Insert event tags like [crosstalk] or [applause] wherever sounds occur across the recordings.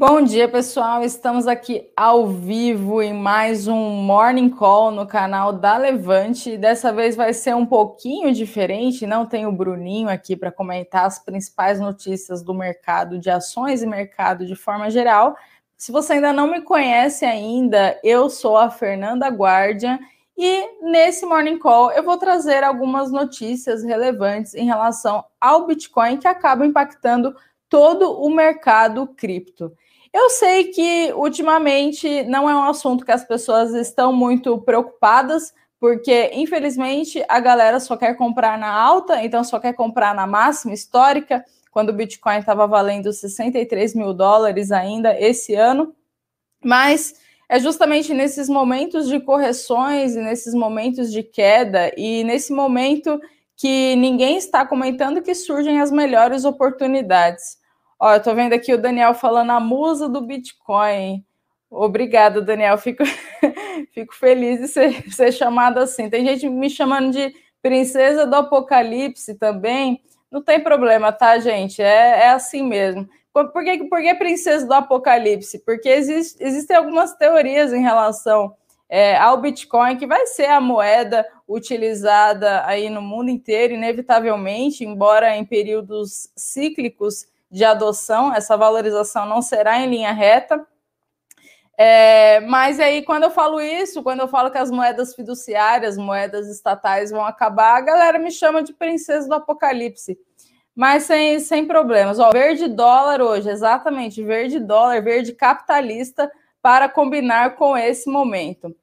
Bom dia, pessoal. Estamos aqui ao vivo em mais um Morning Call no canal da Levante. Dessa vez vai ser um pouquinho diferente, não tem o Bruninho aqui para comentar as principais notícias do mercado de ações e mercado de forma geral. Se você ainda não me conhece ainda, eu sou a Fernanda Guardia e nesse Morning Call eu vou trazer algumas notícias relevantes em relação ao Bitcoin que acabam impactando todo o mercado cripto. Eu sei que ultimamente não é um assunto que as pessoas estão muito preocupadas, porque infelizmente a galera só quer comprar na alta, então só quer comprar na máxima histórica, quando o Bitcoin estava valendo 63 mil dólares ainda esse ano. Mas é justamente nesses momentos de correções e nesses momentos de queda e nesse momento que ninguém está comentando que surgem as melhores oportunidades. Ó, eu tô vendo aqui o Daniel falando a musa do Bitcoin. Obrigada, Daniel. Fico, [laughs] fico feliz de ser, ser chamado assim. Tem gente me chamando de princesa do apocalipse também. Não tem problema, tá, gente? É, é assim mesmo. Por que, por que princesa do apocalipse? Porque existe, existem algumas teorias em relação é, ao Bitcoin, que vai ser a moeda utilizada aí no mundo inteiro, inevitavelmente, embora em períodos cíclicos de adoção, essa valorização não será em linha reta. É, mas aí, quando eu falo isso, quando eu falo que as moedas fiduciárias, moedas estatais vão acabar, a galera me chama de princesa do apocalipse. Mas sem, sem problemas. Ó, verde dólar hoje, exatamente, verde dólar, verde capitalista, para combinar com esse momento.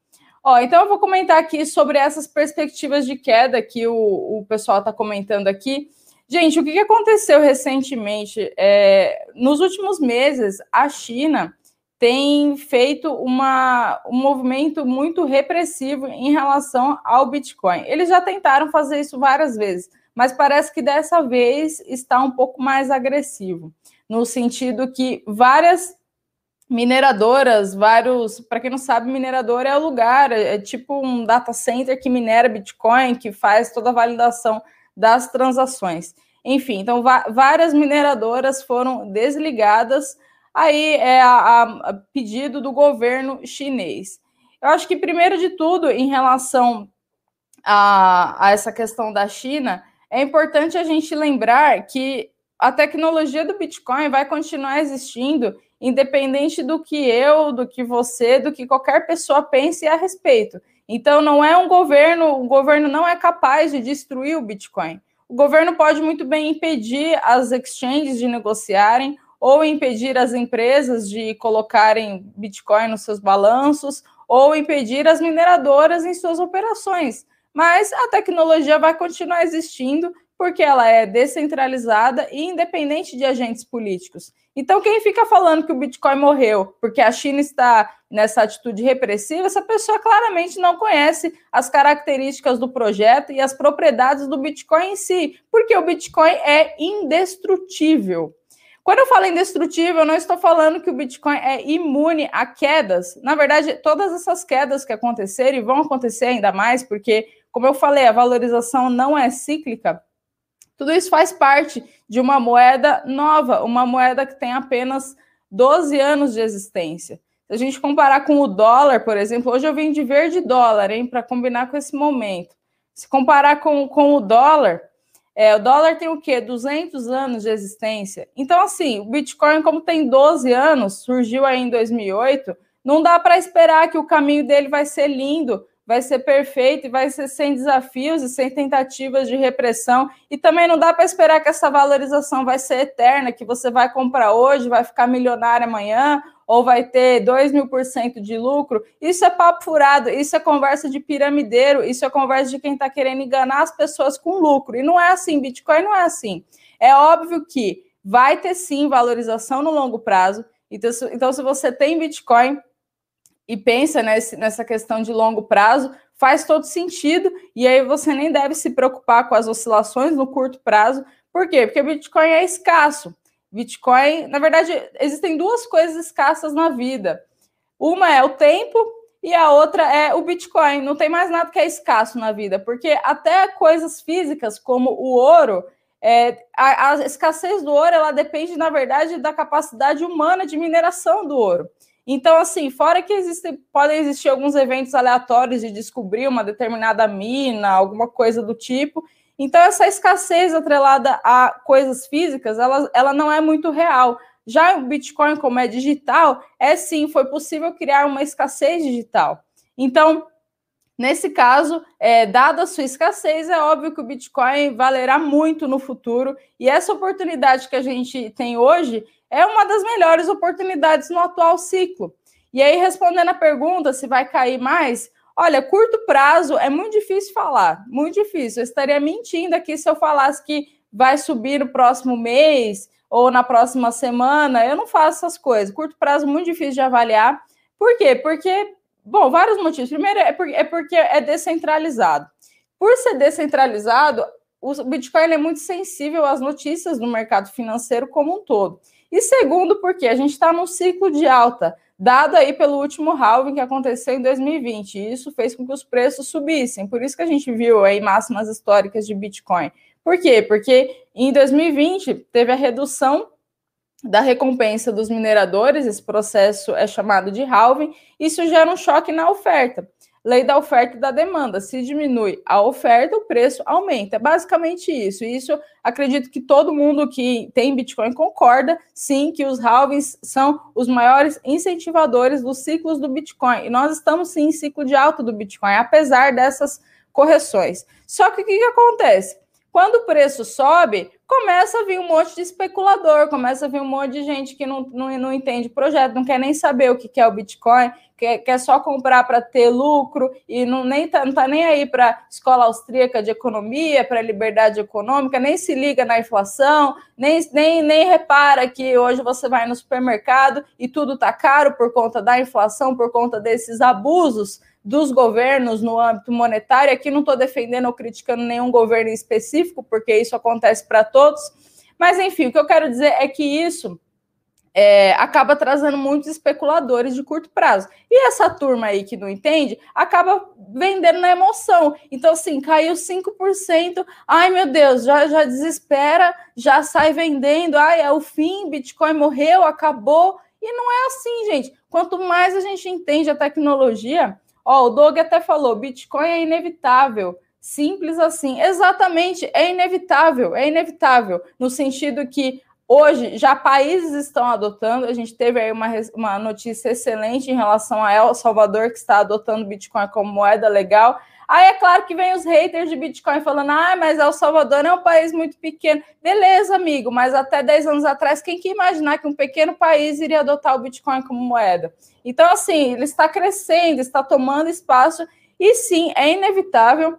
Ó, então eu vou comentar aqui sobre essas perspectivas de queda que o, o pessoal está comentando aqui. Gente, o que aconteceu recentemente? É, nos últimos meses, a China tem feito uma, um movimento muito repressivo em relação ao Bitcoin. Eles já tentaram fazer isso várias vezes, mas parece que dessa vez está um pouco mais agressivo, no sentido que várias mineradoras, vários, para quem não sabe, mineradora é o lugar, é, é tipo um data center que minera Bitcoin, que faz toda a validação das transações. Enfim, então várias mineradoras foram desligadas aí é a, a, pedido do governo chinês. Eu acho que primeiro de tudo, em relação a, a essa questão da China, é importante a gente lembrar que a tecnologia do Bitcoin vai continuar existindo, independente do que eu, do que você, do que qualquer pessoa pense a respeito. Então, não é um governo, o governo não é capaz de destruir o Bitcoin. O governo pode muito bem impedir as exchanges de negociarem ou impedir as empresas de colocarem Bitcoin nos seus balanços ou impedir as mineradoras em suas operações. Mas a tecnologia vai continuar existindo porque ela é descentralizada e independente de agentes políticos. Então, quem fica falando que o Bitcoin morreu porque a China está nessa atitude repressiva, essa pessoa claramente não conhece as características do projeto e as propriedades do Bitcoin em si, porque o Bitcoin é indestrutível. Quando eu falo indestrutível, eu não estou falando que o Bitcoin é imune a quedas. Na verdade, todas essas quedas que aconteceram e vão acontecer ainda mais, porque, como eu falei, a valorização não é cíclica tudo isso faz parte de uma moeda nova, uma moeda que tem apenas 12 anos de existência. Se a gente comparar com o dólar, por exemplo, hoje eu vim de verde dólar, hein, para combinar com esse momento. Se comparar com, com o dólar, é, o dólar tem o quê? 200 anos de existência. Então, assim, o Bitcoin, como tem 12 anos, surgiu aí em 2008, não dá para esperar que o caminho dele vai ser lindo vai ser perfeito e vai ser sem desafios e sem tentativas de repressão. E também não dá para esperar que essa valorização vai ser eterna, que você vai comprar hoje, vai ficar milionário amanhã, ou vai ter 2 mil por cento de lucro. Isso é papo furado, isso é conversa de piramideiro, isso é conversa de quem está querendo enganar as pessoas com lucro. E não é assim, Bitcoin não é assim. É óbvio que vai ter sim valorização no longo prazo. Então, se, então, se você tem Bitcoin, e pensa nessa questão de longo prazo, faz todo sentido, e aí você nem deve se preocupar com as oscilações no curto prazo. Por quê? Porque Bitcoin é escasso. Bitcoin, na verdade, existem duas coisas escassas na vida. Uma é o tempo e a outra é o Bitcoin. Não tem mais nada que é escasso na vida, porque até coisas físicas, como o ouro, É, a, a, escassez do ouro ela depende, na verdade, da capacidade humana de mineração do ouro. Então, assim, fora que podem existir alguns eventos aleatórios de descobrir uma determinada mina, alguma coisa do tipo. Então, essa escassez atrelada a coisas físicas, ela, ela não é muito real. Já o Bitcoin, como é digital, é sim, foi possível criar uma escassez digital. Então, nesse caso, é, dada a sua escassez, é óbvio que o Bitcoin valerá muito no futuro. E essa oportunidade que a gente tem hoje é uma das melhores oportunidades no atual ciclo. E aí, respondendo a pergunta se vai cair mais, olha, curto prazo é muito difícil falar, muito difícil. Eu estaria mentindo aqui se eu falasse que vai subir no próximo mês ou na próxima semana. Eu não faço essas coisas. Curto prazo muito difícil de avaliar. Por quê? Porque, bom, vários motivos. Primeiro é porque é, porque é descentralizado. Por ser descentralizado, o Bitcoin é muito sensível às notícias do mercado financeiro como um todo. E segundo, porque a gente está num ciclo de alta, dado aí pelo último halving que aconteceu em 2020. E isso fez com que os preços subissem. Por isso que a gente viu aí máximas históricas de Bitcoin. Por quê? Porque em 2020 teve a redução da recompensa dos mineradores, esse processo é chamado de halving, isso gera um choque na oferta lei da oferta e da demanda. Se diminui a oferta, o preço aumenta. É basicamente isso. Isso acredito que todo mundo que tem Bitcoin concorda, sim, que os halvings são os maiores incentivadores dos ciclos do Bitcoin. E nós estamos sim em ciclo de alta do Bitcoin, apesar dessas correções. Só que o que, que acontece? Quando o preço sobe, começa a vir um monte de especulador, começa a vir um monte de gente que não, não, não entende projeto, não quer nem saber o que, é o Bitcoin, quer, quer só comprar para ter lucro e não nem tá, tá nem aí para escola austríaca de economia, para liberdade econômica, nem se liga na inflação, nem, nem, nem repara que hoje você vai no supermercado e tudo está caro por conta da inflação, por conta desses abusos dos governos no âmbito monetário. Aqui não estou defendendo ou criticando nenhum governo específico, porque isso acontece para todos. Mas, enfim, o que eu quero dizer é que isso é, acaba trazendo muitos especuladores de curto prazo. E essa turma aí que não entende acaba vendendo na emoção. Então, assim, caiu 5%. Ai, meu Deus, já, já desespera, já sai vendendo. Ai, é o fim, Bitcoin morreu, acabou. E não é assim, gente. Quanto mais a gente entende a tecnologia, Ó, o Doug até falou: Bitcoin é inevitável. Simples assim. Exatamente, é inevitável, é inevitável, no sentido que hoje já países estão adotando. A gente teve aí uma, uma notícia excelente em relação a El Salvador, que está adotando Bitcoin como moeda legal. Aí é claro que vem os haters de Bitcoin falando: ah, mas El Salvador é um país muito pequeno. Beleza, amigo, mas até 10 anos atrás, quem que imaginar que um pequeno país iria adotar o Bitcoin como moeda? Então, assim, ele está crescendo, está tomando espaço, e sim, é inevitável,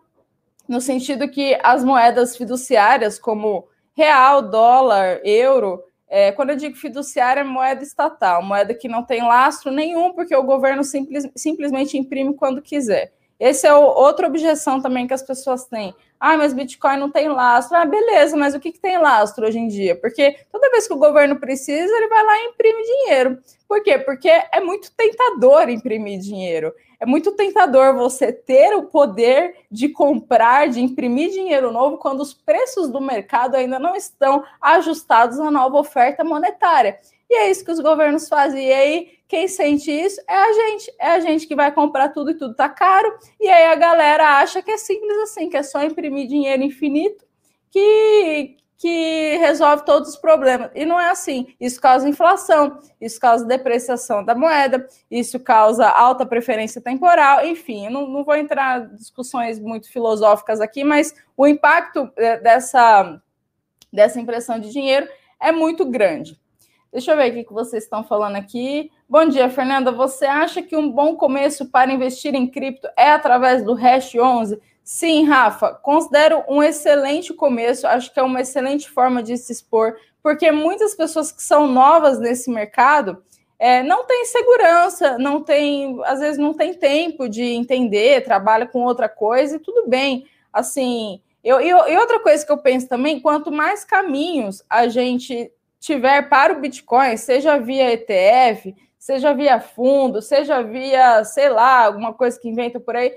no sentido que as moedas fiduciárias, como real, dólar, euro, é, quando eu digo fiduciária, é moeda estatal, moeda que não tem lastro nenhum, porque o governo simples, simplesmente imprime quando quiser. Essa é o, outra objeção também que as pessoas têm. Ah, mas Bitcoin não tem lastro. Ah, beleza, mas o que, que tem lastro hoje em dia? Porque toda vez que o governo precisa, ele vai lá e imprime dinheiro. Por quê? Porque é muito tentador imprimir dinheiro. É muito tentador você ter o poder de comprar, de imprimir dinheiro novo quando os preços do mercado ainda não estão ajustados à nova oferta monetária. E é isso que os governos fazem. E aí, quem sente isso é a gente. É a gente que vai comprar tudo e tudo tá caro. E aí a galera acha que é simples assim, que é só imprimir dinheiro infinito que, que resolve todos os problemas. E não é assim. Isso causa inflação, isso causa depreciação da moeda, isso causa alta preferência temporal, enfim, não, não vou entrar em discussões muito filosóficas aqui, mas o impacto é, dessa, dessa impressão de dinheiro é muito grande. Deixa eu ver o que vocês estão falando aqui. Bom dia, Fernanda. Você acha que um bom começo para investir em cripto é através do Hash 11? Sim, Rafa, considero um excelente começo. Acho que é uma excelente forma de se expor, porque muitas pessoas que são novas nesse mercado é, não têm segurança, não tem, às vezes não tem tempo de entender, trabalha com outra coisa e tudo bem. Assim, eu, eu, e outra coisa que eu penso também, quanto mais caminhos a gente tiver para o Bitcoin, seja via ETF, seja via fundo, seja via, sei lá, alguma coisa que inventa por aí,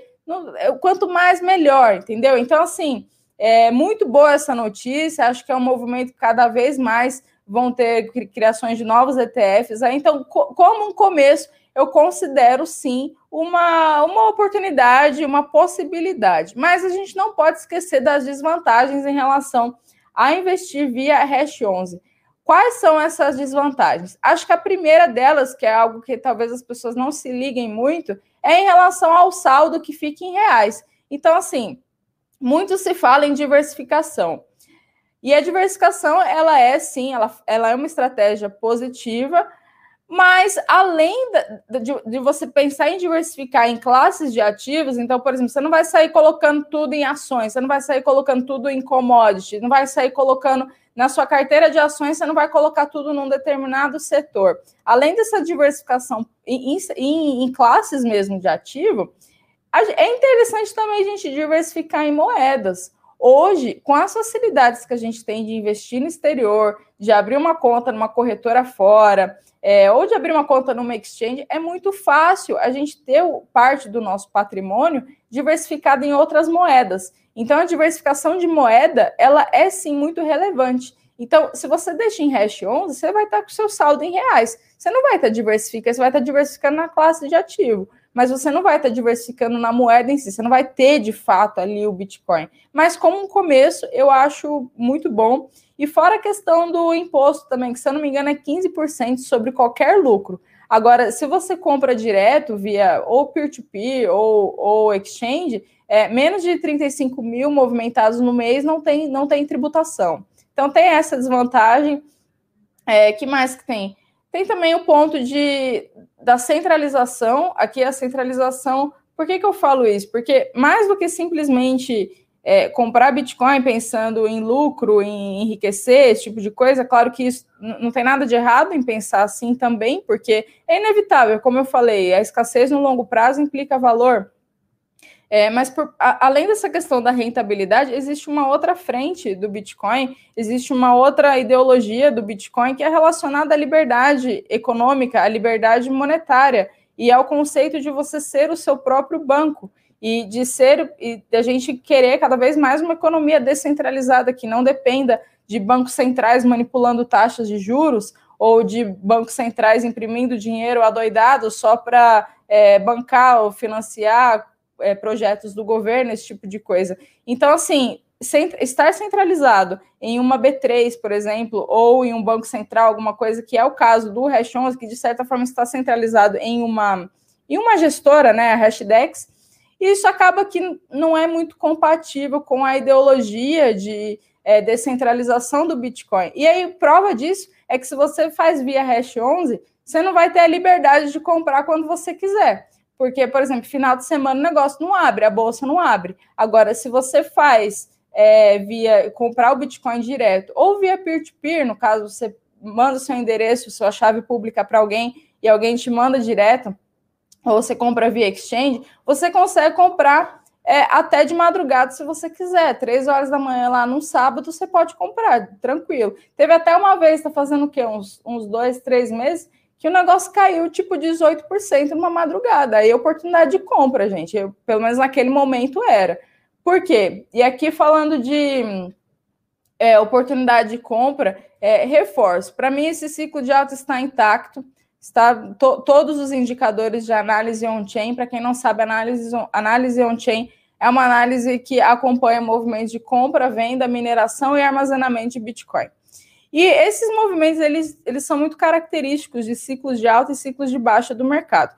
quanto mais melhor, entendeu? Então, assim, É muito boa essa notícia, acho que é um movimento que cada vez mais vão ter criações de novos ETFs. Então, como um começo, eu considero sim uma, uma oportunidade, uma possibilidade. Mas a gente não pode esquecer das desvantagens em relação a investir via Hash 11. Quais são essas desvantagens? Acho que a primeira delas, que é algo que talvez as pessoas não se liguem muito, é em relação ao saldo que fica em reais. Então, assim, muito se fala em diversificação. E a diversificação, ela é sim, ela, ela é uma estratégia positiva, mas além de, de, você pensar em diversificar em classes de ativos, então, por exemplo, você não vai sair colocando tudo em ações, você não vai sair colocando tudo em commodity, não vai sair colocando na sua carteira de ações, você não vai colocar tudo num determinado setor. Além dessa diversificação em, em, em classes mesmo de ativo, é interessante também a gente diversificar em moedas. Hoje, com as facilidades que a gente tem de investir no exterior, de abrir uma conta numa corretora fora, é, ou de abrir uma conta numa exchange, é muito fácil a gente ter parte do nosso patrimônio diversificado em outras moedas. Então, a diversificação de moeda, ela é sim muito relevante. Então, se você deixa em hash 11, você vai estar com seu saldo em reais. Você não vai estar diversificando, você vai estar diversificando na classe de ativo mas você não vai estar diversificando na moeda em si, você não vai ter de fato ali o Bitcoin. Mas como um começo, eu acho muito bom. E fora a questão do imposto também, que se eu não me engano é 15% sobre qualquer lucro. Agora, se você compra direto via ou peer-to-peer -peer, ou, ou exchange, é, menos de 35 mil movimentados no mês não tem, não tem tributação. Então tem essa desvantagem. É, que mais que tem? Tem também o ponto de, da centralização. Aqui a centralização. Por que, que eu falo isso? Porque mais do que simplesmente é, comprar Bitcoin pensando em lucro, em enriquecer, esse tipo de coisa, claro que isso não tem nada de errado em pensar assim também, porque é inevitável, como eu falei, a escassez no longo prazo implica valor. É, mas por, a, além dessa questão da rentabilidade, existe uma outra frente do Bitcoin, existe uma outra ideologia do Bitcoin que é relacionada à liberdade econômica, à liberdade monetária e ao conceito de você ser o seu próprio banco e de ser e a gente querer cada vez mais uma economia descentralizada que não dependa de bancos centrais manipulando taxas de juros ou de bancos centrais imprimindo dinheiro adoidado só para é, bancar ou financiar é, projetos do governo, esse tipo de coisa. Então, assim, estar centralizado em uma B3, por exemplo, ou em um banco central, alguma coisa que é o caso do Hash 11, que de certa forma está centralizado em uma, em uma gestora, né, a Hashdex, isso acaba que não é muito compatível com a ideologia de é, descentralização do Bitcoin. E aí, prova disso é que se você faz via Hash 11, você não vai ter a liberdade de comprar quando você quiser. Porque, por exemplo, final de semana o negócio não abre, a bolsa não abre. Agora, se você faz é, via comprar o Bitcoin direto ou via peer-to-peer, -peer, no caso, você manda o seu endereço, sua chave pública para alguém e alguém te manda direto, ou você compra via exchange, você consegue comprar é, até de madrugada, se você quiser. Três horas da manhã lá num sábado, você pode comprar, tranquilo. Teve até uma vez, está fazendo o quê? Uns, uns dois, três meses, que o negócio caiu tipo 18% numa madrugada. Aí oportunidade de compra, gente. Eu, pelo menos naquele momento era. Por quê? E aqui falando de é, oportunidade de compra, é, reforço. Para mim, esse ciclo de alta está intacto. Está to, todos os indicadores de análise on-chain. Para quem não sabe, análise, análise on-chain é uma análise que acompanha movimentos de compra, venda, mineração e armazenamento de Bitcoin. E esses movimentos eles, eles são muito característicos de ciclos de alta e ciclos de baixa do mercado.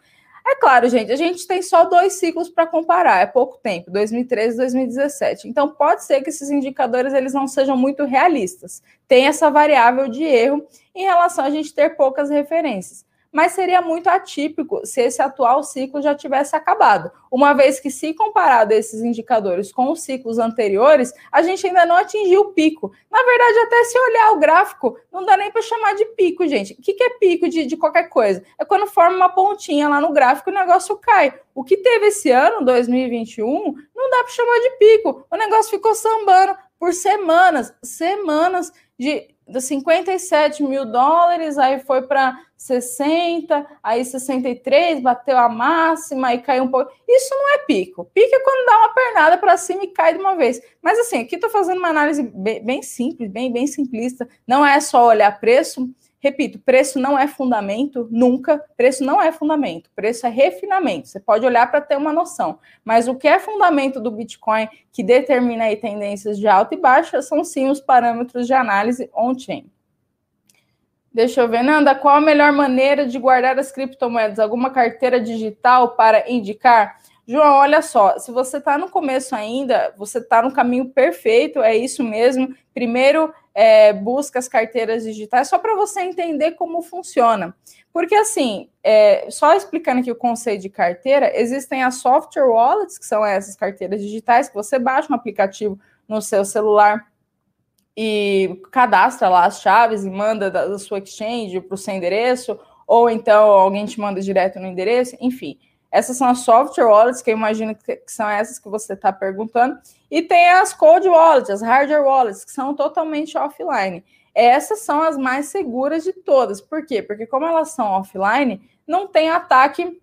É claro, gente, a gente tem só dois ciclos para comparar, é pouco tempo, 2013 e 2017. Então pode ser que esses indicadores eles não sejam muito realistas. Tem essa variável de erro em relação a gente ter poucas referências mas seria muito atípico se esse atual ciclo já tivesse acabado, uma vez que, se comparado esses indicadores com os ciclos anteriores, a gente ainda não atingiu o pico. Na verdade, até se olhar o gráfico, não dá nem para chamar de pico, gente. O que, é pico de, de qualquer coisa? É quando forma uma pontinha lá no gráfico e o negócio cai. O que teve esse ano, 2021, não dá para chamar de pico. O negócio ficou sambando por semanas, semanas de, de 57 mil dólares, aí foi para 60, aí 63, bateu a máxima e caiu um pouco. Isso não é pico. Pico é quando dá uma pernada para cima e cai de uma vez. Mas assim, aqui estou fazendo uma análise bem, bem simples, bem, bem simplista. Não é só olhar preço. Repito, preço não é fundamento, nunca. Preço não é fundamento, preço é refinamento. Você pode olhar para ter uma noção. Mas o que é fundamento do Bitcoin que determina aí tendências de alta e baixa são sim os parâmetros de análise on-chain. Deixa eu ver, Nanda, qual a melhor maneira de guardar as criptomoedas? Alguma carteira digital para indicar? João, olha só, se você está no começo ainda, você está no caminho perfeito, é isso mesmo. Primeiro, é, busca as carteiras digitais, só para você entender como funciona. Porque, assim, é, só explicando aqui o conceito de carteira, existem as software wallets, que são essas carteiras digitais, que você baixa um aplicativo no seu celular e cadastra lá as chaves e manda da, sua exchange para o seu endereço, ou então alguém te manda direto no endereço, enfim. Essas são as software wallets, que eu imagino que, que são essas que você está perguntando. E tem as cold wallets, as hardware wallets, que são totalmente offline. Essas são as mais seguras de todas. Por quê? Porque como elas são offline, não tem ataque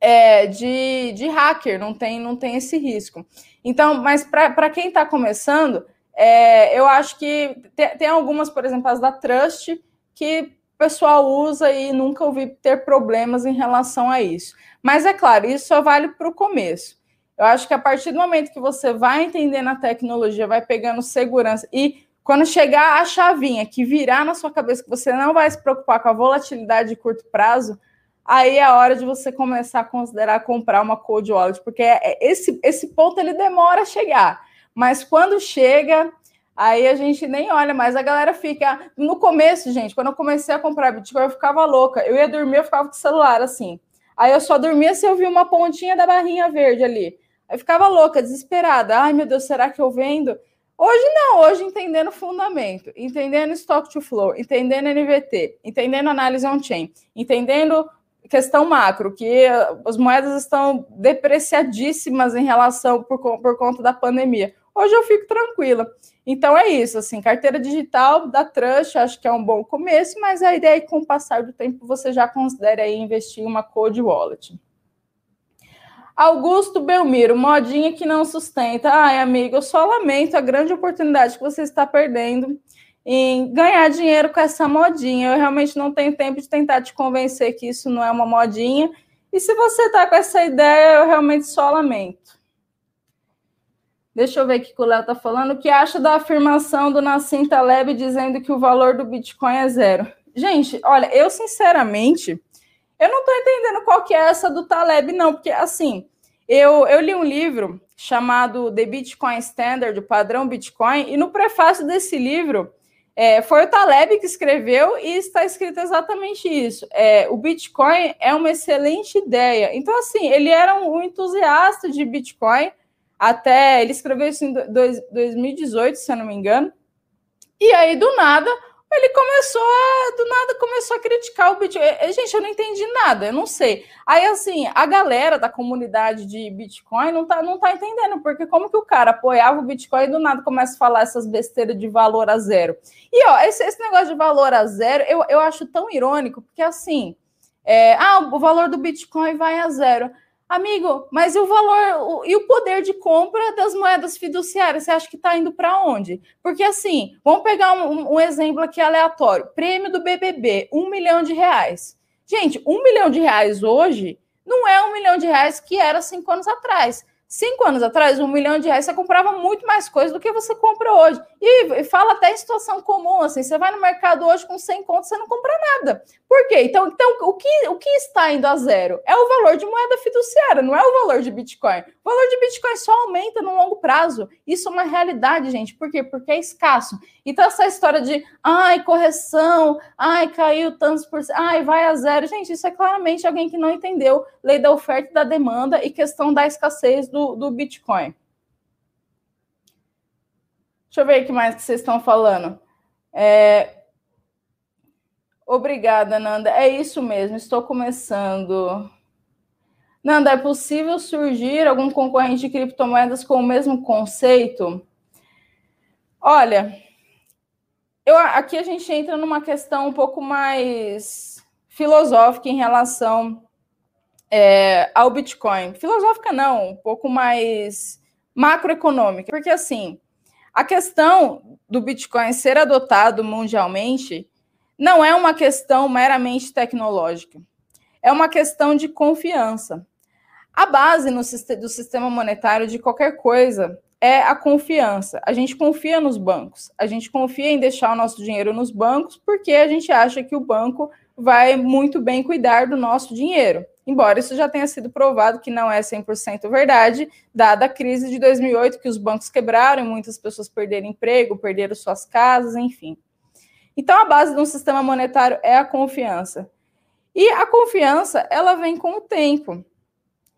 é, de, de hacker, não tem, não tem esse risco. Então, mas para quem está começando, é, eu acho que tem, tem, algumas, por exemplo, as da Trust, que o pessoal usa e nunca ouvi ter problemas em relação a isso. Mas é claro, isso só vale para o começo. Eu acho que a partir do momento que você vai entendendo a tecnologia, vai pegando segurança e quando chegar a chavinha que virar na sua cabeça que você não vai se preocupar com a volatilidade de curto prazo, aí é a hora de você começar a considerar comprar uma cold wallet, porque é, é, esse, esse ponto ele demora a chegar. Mas quando chega, aí a gente nem olha mais. A galera fica. No começo, gente, quando eu comecei a comprar Bitcoin, eu ficava louca. Eu ia dormir, eu ficava com o celular assim. Aí eu só dormia se eu via uma pontinha da barrinha verde ali. Aí ficava louca, desesperada. Ai, meu Deus, será que eu vendo? Hoje não, hoje entendendo fundamento, entendendo stock to flow, entendendo NVT, entendendo análise on-chain, entendendo questão macro, que as moedas estão depreciadíssimas em relação por, por conta da pandemia. Hoje eu fico tranquila. Então é isso, assim, carteira digital da Trust, acho que é um bom começo, mas a ideia é que com o passar do tempo você já considere aí investir em uma cold wallet. Augusto Belmiro, modinha que não sustenta. Ai, amigo, eu só lamento a grande oportunidade que você está perdendo em ganhar dinheiro com essa modinha. Eu realmente não tenho tempo de tentar te convencer que isso não é uma modinha. E se você está com essa ideia, eu realmente só lamento. Deixa eu ver o que o Léo está falando. O que acha da afirmação do Nassim Taleb dizendo que o valor do Bitcoin é zero? Gente, olha, eu sinceramente, eu não estou entendendo qual que é essa do Taleb, não, porque assim, eu, eu li um livro chamado The Bitcoin Standard, o padrão Bitcoin, e no prefácio desse livro é, foi o Taleb que escreveu e está escrito exatamente isso. É, o Bitcoin é uma excelente ideia. Então, assim, ele era um, entusiasta de Bitcoin, até ele escreveu isso em dois, 2018, se eu não me engano. E aí, do nada, ele começou a, do nada, começou a criticar o Bitcoin. Gente, eu não entendi nada, eu não sei. Aí, assim, a galera da comunidade de Bitcoin não tá, não tá entendendo, porque como que o cara apoiava o Bitcoin e do nada começa a falar essas besteiras de valor a zero. E, ó, esse, esse negócio de valor a zero, eu, eu acho tão irônico, porque, assim, é, ah, o valor do Bitcoin vai a zero. Amigo, mas o valor o, e o poder de compra das moedas fiduciárias? Você acha que está indo para onde? Porque assim, vamos pegar um, um, exemplo aqui aleatório: prêmio do BBB, um milhão de reais. Gente, um milhão de reais hoje não é um milhão de reais que era cinco anos atrás. Cinco anos atrás, um milhão de reais você comprava muito mais coisa do que você compra hoje. E, fala até em situação comum, assim, você vai no mercado hoje com 100 contos, você não compra nada. Por quê? Então, então o, que, o que está indo a zero? É o valor de moeda fiduciária, não é o valor de Bitcoin. O valor de Bitcoin só aumenta no longo prazo. Isso é uma realidade, gente. Por quê? Porque é escasso. Então, essa história de, ai, correção, ai, caiu tantos por cento, ai, vai a zero. Gente, isso é claramente alguém que não entendeu lei da oferta e da demanda e questão da escassez do do, do Bitcoin. Deixa eu ver o que mais que vocês estão falando. É... Obrigada, Nanda. É isso mesmo, estou começando. Nanda, é possível surgir algum concorrente de criptomoedas com o mesmo conceito? Olha, eu, aqui a gente entra numa questão um pouco mais filosófica em relação é, ao Bitcoin. Filosófica não, um pouco mais macroeconômica, porque assim, a questão do Bitcoin ser adotado mundialmente não é uma questão meramente tecnológica, é uma questão de confiança. A base no, do sistema monetário de qualquer coisa é a confiança. A gente confia nos bancos, a gente confia em deixar o nosso dinheiro nos bancos porque a gente acha que o banco vai muito bem cuidar do nosso dinheiro. Embora isso já tenha sido provado que não é 100% verdade, dada a crise de 2008, que os bancos quebraram, muitas pessoas perderam emprego, perderam suas casas, enfim. Então, a base de um sistema monetário é a confiança. E a confiança, ela vem com o tempo.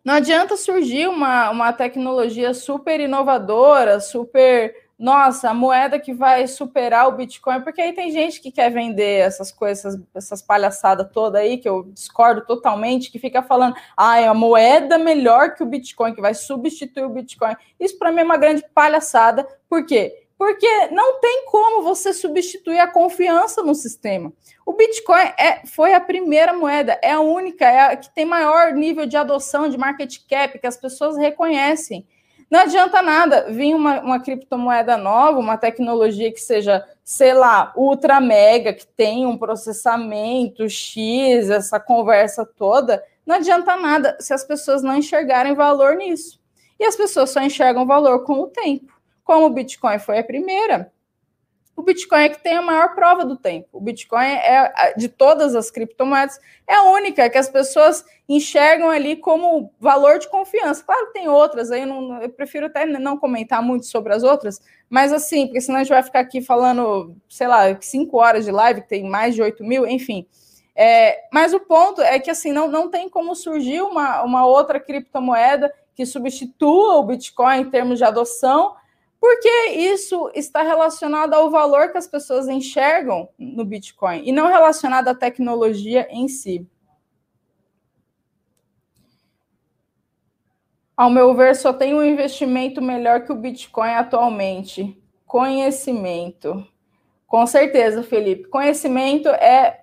Não adianta surgir uma, uma tecnologia super inovadora, super. Nossa, a moeda que vai superar o Bitcoin, porque aí tem gente que quer vender essas coisas, essas, palhaçadas todas aí, que eu discordo totalmente, que fica falando, ah, é a moeda melhor que o Bitcoin, que vai substituir o Bitcoin. Isso para mim é uma grande palhaçada, por quê? Porque não tem como você substituir a confiança no sistema. O Bitcoin é, foi a primeira moeda, é a única, é a que tem maior nível de adoção de market cap, que as pessoas reconhecem. Não adianta nada vir uma, uma criptomoeda nova, uma tecnologia que seja, sei lá, ultra mega, que tem um processamento X, essa conversa toda. Não adianta nada se as pessoas não enxergarem valor nisso. E as pessoas só enxergam valor com o tempo. Como o Bitcoin foi a primeira, o Bitcoin é que tem a maior prova do tempo. O Bitcoin é de todas as criptomoedas é a única que as pessoas enxergam ali como valor de confiança. Claro que tem outras aí, eu, não, eu prefiro até não comentar muito sobre as outras, mas assim, porque senão a gente vai ficar aqui falando, sei lá, cinco horas de live, que tem mais de 8 mil, enfim. É, mas o ponto é que assim não, não tem como surgir uma, uma outra criptomoeda que substitua o Bitcoin em termos de adoção porque isso está relacionado ao valor que as pessoas enxergam no Bitcoin e não relacionado à tecnologia em si. Ao meu ver, só tem um investimento melhor que o Bitcoin atualmente: conhecimento. Com certeza, Felipe. Conhecimento é,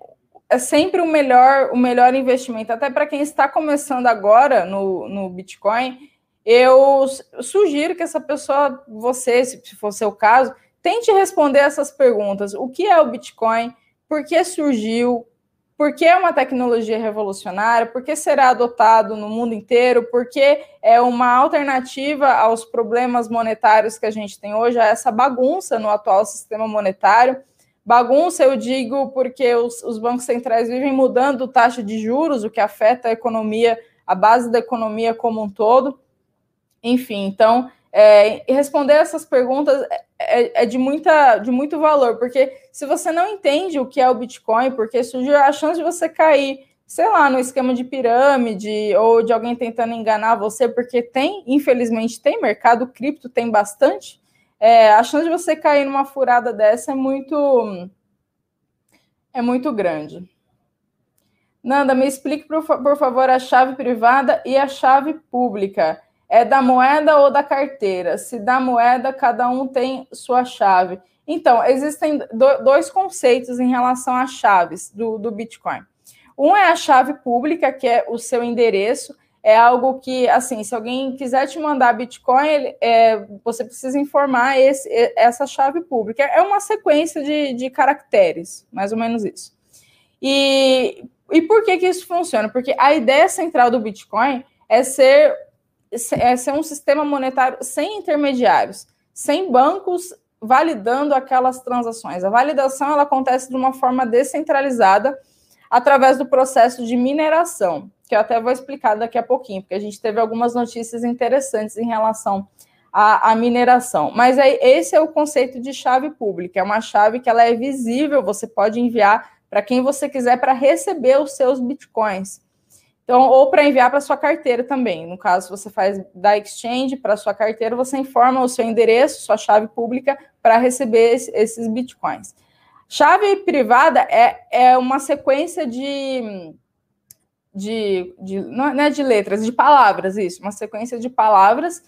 é sempre o melhor, o melhor investimento. Até para quem está começando agora no, no Bitcoin, eu sugiro que essa pessoa, você, se for seu caso, tente responder essas perguntas. O que é o Bitcoin? Por que surgiu? Por que é uma tecnologia revolucionária? Por que será adotado no mundo inteiro? Por que é uma alternativa aos problemas monetários que a gente tem hoje, a essa bagunça no atual sistema monetário? Bagunça, eu digo, porque os, os bancos centrais vivem mudando taxa de juros, o que afeta a economia, a base da economia como um todo. Enfim, então, é, responder essas perguntas é, é, é, de, muita, de muito valor, porque se você não entende o que é o Bitcoin, porque surgiu a chance de você cair, sei lá, no esquema de pirâmide ou de alguém tentando enganar você, porque tem, infelizmente, tem mercado cripto, tem bastante, é, a chance de você cair numa furada dessa é muito é muito grande. Nanda, me explique, por, por favor, a chave privada e a chave pública. É da moeda ou da carteira? Se da moeda, cada um tem sua chave. Então, existem dois conceitos em relação às chaves do, do Bitcoin. Um é a chave pública, que é o seu endereço. É algo que, assim, se alguém quiser te mandar Bitcoin, é, você precisa informar esse, essa chave pública. É uma sequência de, de caracteres, mais ou menos isso. E, e por que, que isso funciona? Porque a ideia central do Bitcoin é ser é ser um sistema monetário sem intermediários, sem bancos validando aquelas transações. A validação ela acontece de uma forma descentralizada através do processo de mineração, que eu até vou explicar daqui a pouquinho, porque a gente teve algumas notícias interessantes em relação à, à mineração. Mas aí, esse é o conceito de chave pública, é uma chave que ela é visível, você pode enviar para quem você quiser para receber os seus bitcoins. Então, ou para enviar para sua carteira também. No caso, você faz da exchange para sua carteira, você informa o seu endereço, sua chave pública para receber esses bitcoins. Chave privada é, é uma sequência de, de, de não é de letras, de palavras, isso, uma sequência de palavras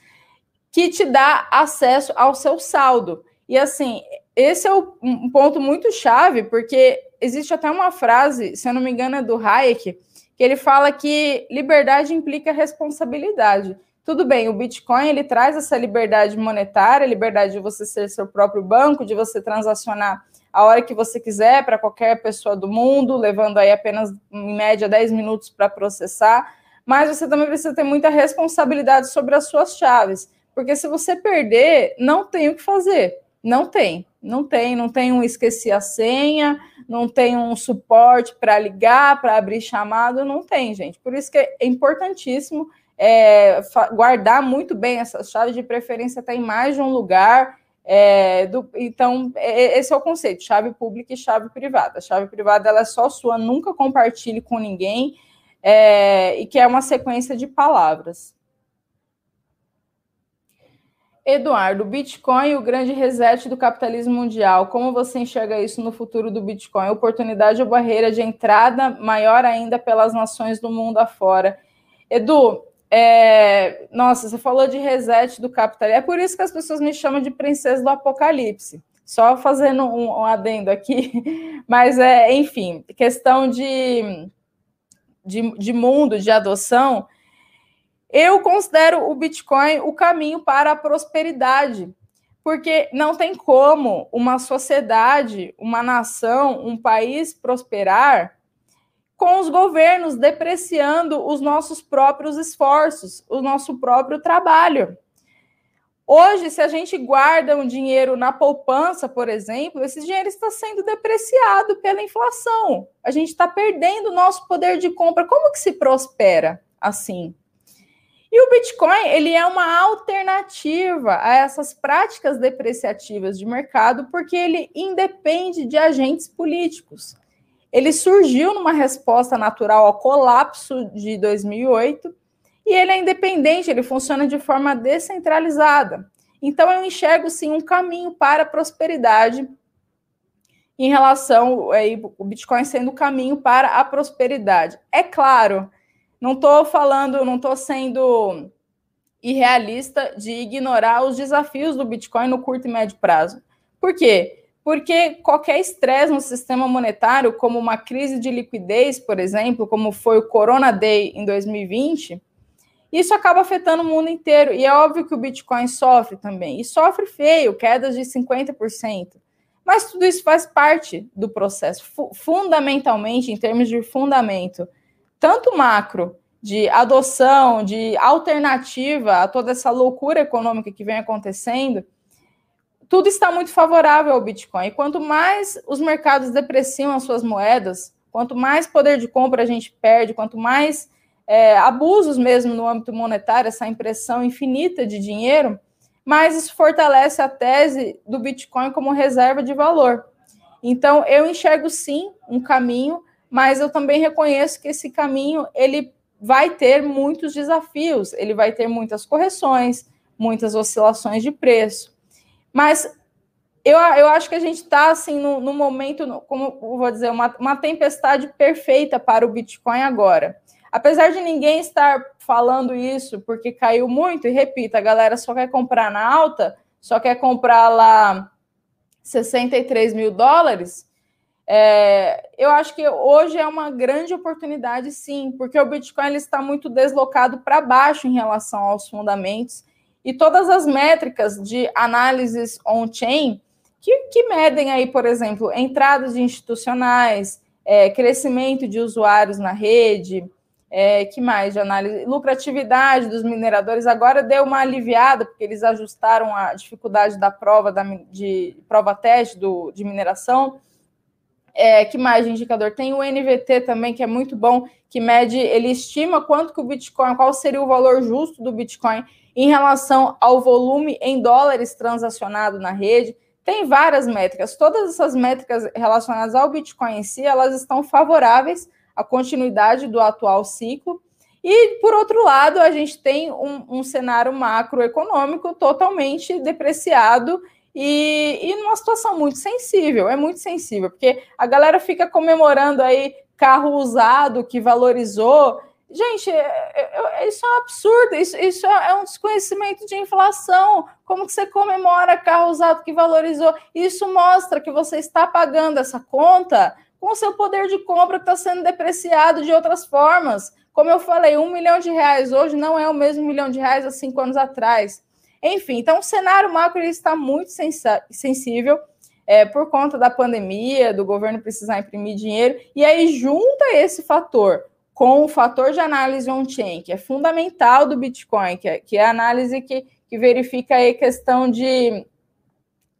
que te dá acesso ao seu saldo. E assim, esse é um ponto muito chave, porque existe até uma frase, se eu não me engano, é do Hayek, que ele fala que liberdade implica responsabilidade. Tudo bem, o Bitcoin ele traz essa liberdade monetária, liberdade de você ser seu próprio banco, de você transacionar a hora que você quiser para qualquer pessoa do mundo, levando aí apenas em média 10 minutos para processar, mas você também precisa ter muita responsabilidade sobre as suas chaves, porque se você perder, não tem o que fazer. Não tem, não tem, não tem um esqueci a senha, não tem um suporte para ligar, para abrir chamado, não tem, gente. Por isso que é importantíssimo é, guardar muito bem essas chaves, de preferência até em mais de um lugar. É, do, então, é, esse é o conceito: chave pública e chave privada. A chave privada ela é só sua, nunca compartilhe com ninguém, é, e que é uma sequência de palavras. Eduardo, Bitcoin, o grande reset do capitalismo mundial. Como você enxerga isso no futuro do Bitcoin? Oportunidade ou barreira de entrada maior ainda pelas nações do mundo afora? Edu, é... nossa, você falou de reset do capitalismo. É por isso que as pessoas me chamam de princesa do apocalipse. Só fazendo um, adendo aqui, [laughs] mas é, enfim, questão de, de, de mundo, de adoção eu considero o Bitcoin o caminho para a prosperidade, porque não tem como uma sociedade, uma nação, um país prosperar com os governos depreciando os nossos próprios esforços, o nosso próprio trabalho. Hoje, se a gente guarda um dinheiro na poupança, por exemplo, esse dinheiro está sendo depreciado pela inflação. A gente está perdendo o nosso poder de compra. Como que se prospera assim? E o Bitcoin, ele é uma alternativa a essas práticas depreciativas de mercado, porque ele independe de agentes políticos. Ele surgiu numa resposta natural ao colapso de 2008 e ele é independente, ele funciona de forma descentralizada. Então eu enxergo sim um caminho para a prosperidade em relação aí, o Bitcoin sendo o caminho para a prosperidade. É claro, não estou falando, não estou sendo irrealista de ignorar os desafios do Bitcoin no curto e médio prazo. Por quê? Porque qualquer estresse no sistema monetário, como uma crise de liquidez, por exemplo, como foi o Corona Day em 2020, isso acaba afetando o mundo inteiro. E é óbvio que o Bitcoin sofre também. E sofre feio, quedas de 50%. Mas tudo isso faz parte do processo. Fundamentalmente, em termos de fundamento, tanto macro de adoção, de alternativa a toda essa loucura econômica que vem acontecendo, tudo está muito favorável ao Bitcoin. E quanto mais os mercados depreciam as suas moedas, quanto mais poder de compra a gente perde, quanto mais é, abusos mesmo no âmbito monetário, essa impressão infinita de dinheiro, mais isso fortalece a tese do Bitcoin como reserva de valor. Então, eu enxergo sim um caminho mas eu também reconheço que esse caminho ele vai ter muitos desafios, ele vai ter muitas correções, muitas oscilações de preço. Mas eu, eu acho que a gente está assim no, no, momento, como vou dizer, uma, uma tempestade perfeita para o Bitcoin agora. Apesar de ninguém estar falando isso porque caiu muito, e repito, a galera só quer comprar na alta, só quer comprar lá 63 mil dólares, é, eu acho que hoje é uma grande oportunidade, sim, porque o Bitcoin ele está muito deslocado para baixo em relação aos fundamentos. E todas as métricas de análises on-chain que, que, medem aí, por exemplo, entradas institucionais, é, crescimento de usuários na rede, é, que mais de análise? Lucratividade dos mineradores. Agora deu uma aliviada, porque eles ajustaram a dificuldade da prova da, de prova teste do, de mineração é, que mais de indicador? Tem o NVT também, que é muito bom, que mede, ele estima quanto que o Bitcoin, qual seria o valor justo do Bitcoin em relação ao volume em dólares transacionado na rede. Tem várias métricas. Todas essas métricas relacionadas ao Bitcoin em si, elas estão favoráveis à continuidade do atual ciclo. E, por outro lado, a gente tem um, um cenário macroeconômico totalmente depreciado e, e numa situação muito sensível, é muito sensível, porque a galera fica comemorando aí carro usado que valorizou. Gente, é, é, é, isso é um absurdo, isso, isso é um desconhecimento de inflação. Como que você comemora carro usado que valorizou? Isso mostra que você está pagando essa conta com o seu poder de compra que está sendo depreciado de outras formas. Como eu falei, um milhão de reais hoje não é o mesmo milhão de reais há cinco anos atrás. Enfim, então o cenário macro está muito sensível é, por conta da pandemia, do governo precisar imprimir dinheiro, e aí junta esse fator com o fator de análise on-chain, que é fundamental do Bitcoin, que é, que é a análise que, que verifica aí questão de,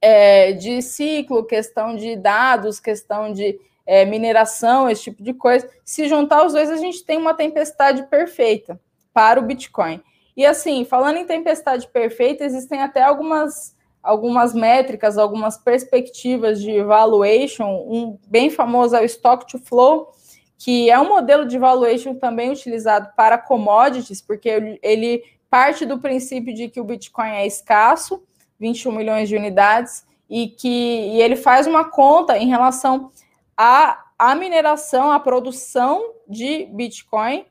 é, de ciclo, questão de dados, questão de é, mineração, esse tipo de coisa. Se juntar os dois, a gente tem uma tempestade perfeita para o Bitcoin. E assim, falando em tempestade perfeita, existem até algumas algumas métricas, algumas perspectivas de valuation. Um bem famoso é o Stock to Flow, que é um modelo de valuation também utilizado para commodities, porque ele parte do princípio de que o Bitcoin é escasso, 21 milhões de unidades, e que e ele faz uma conta em relação à, à mineração, à produção de Bitcoin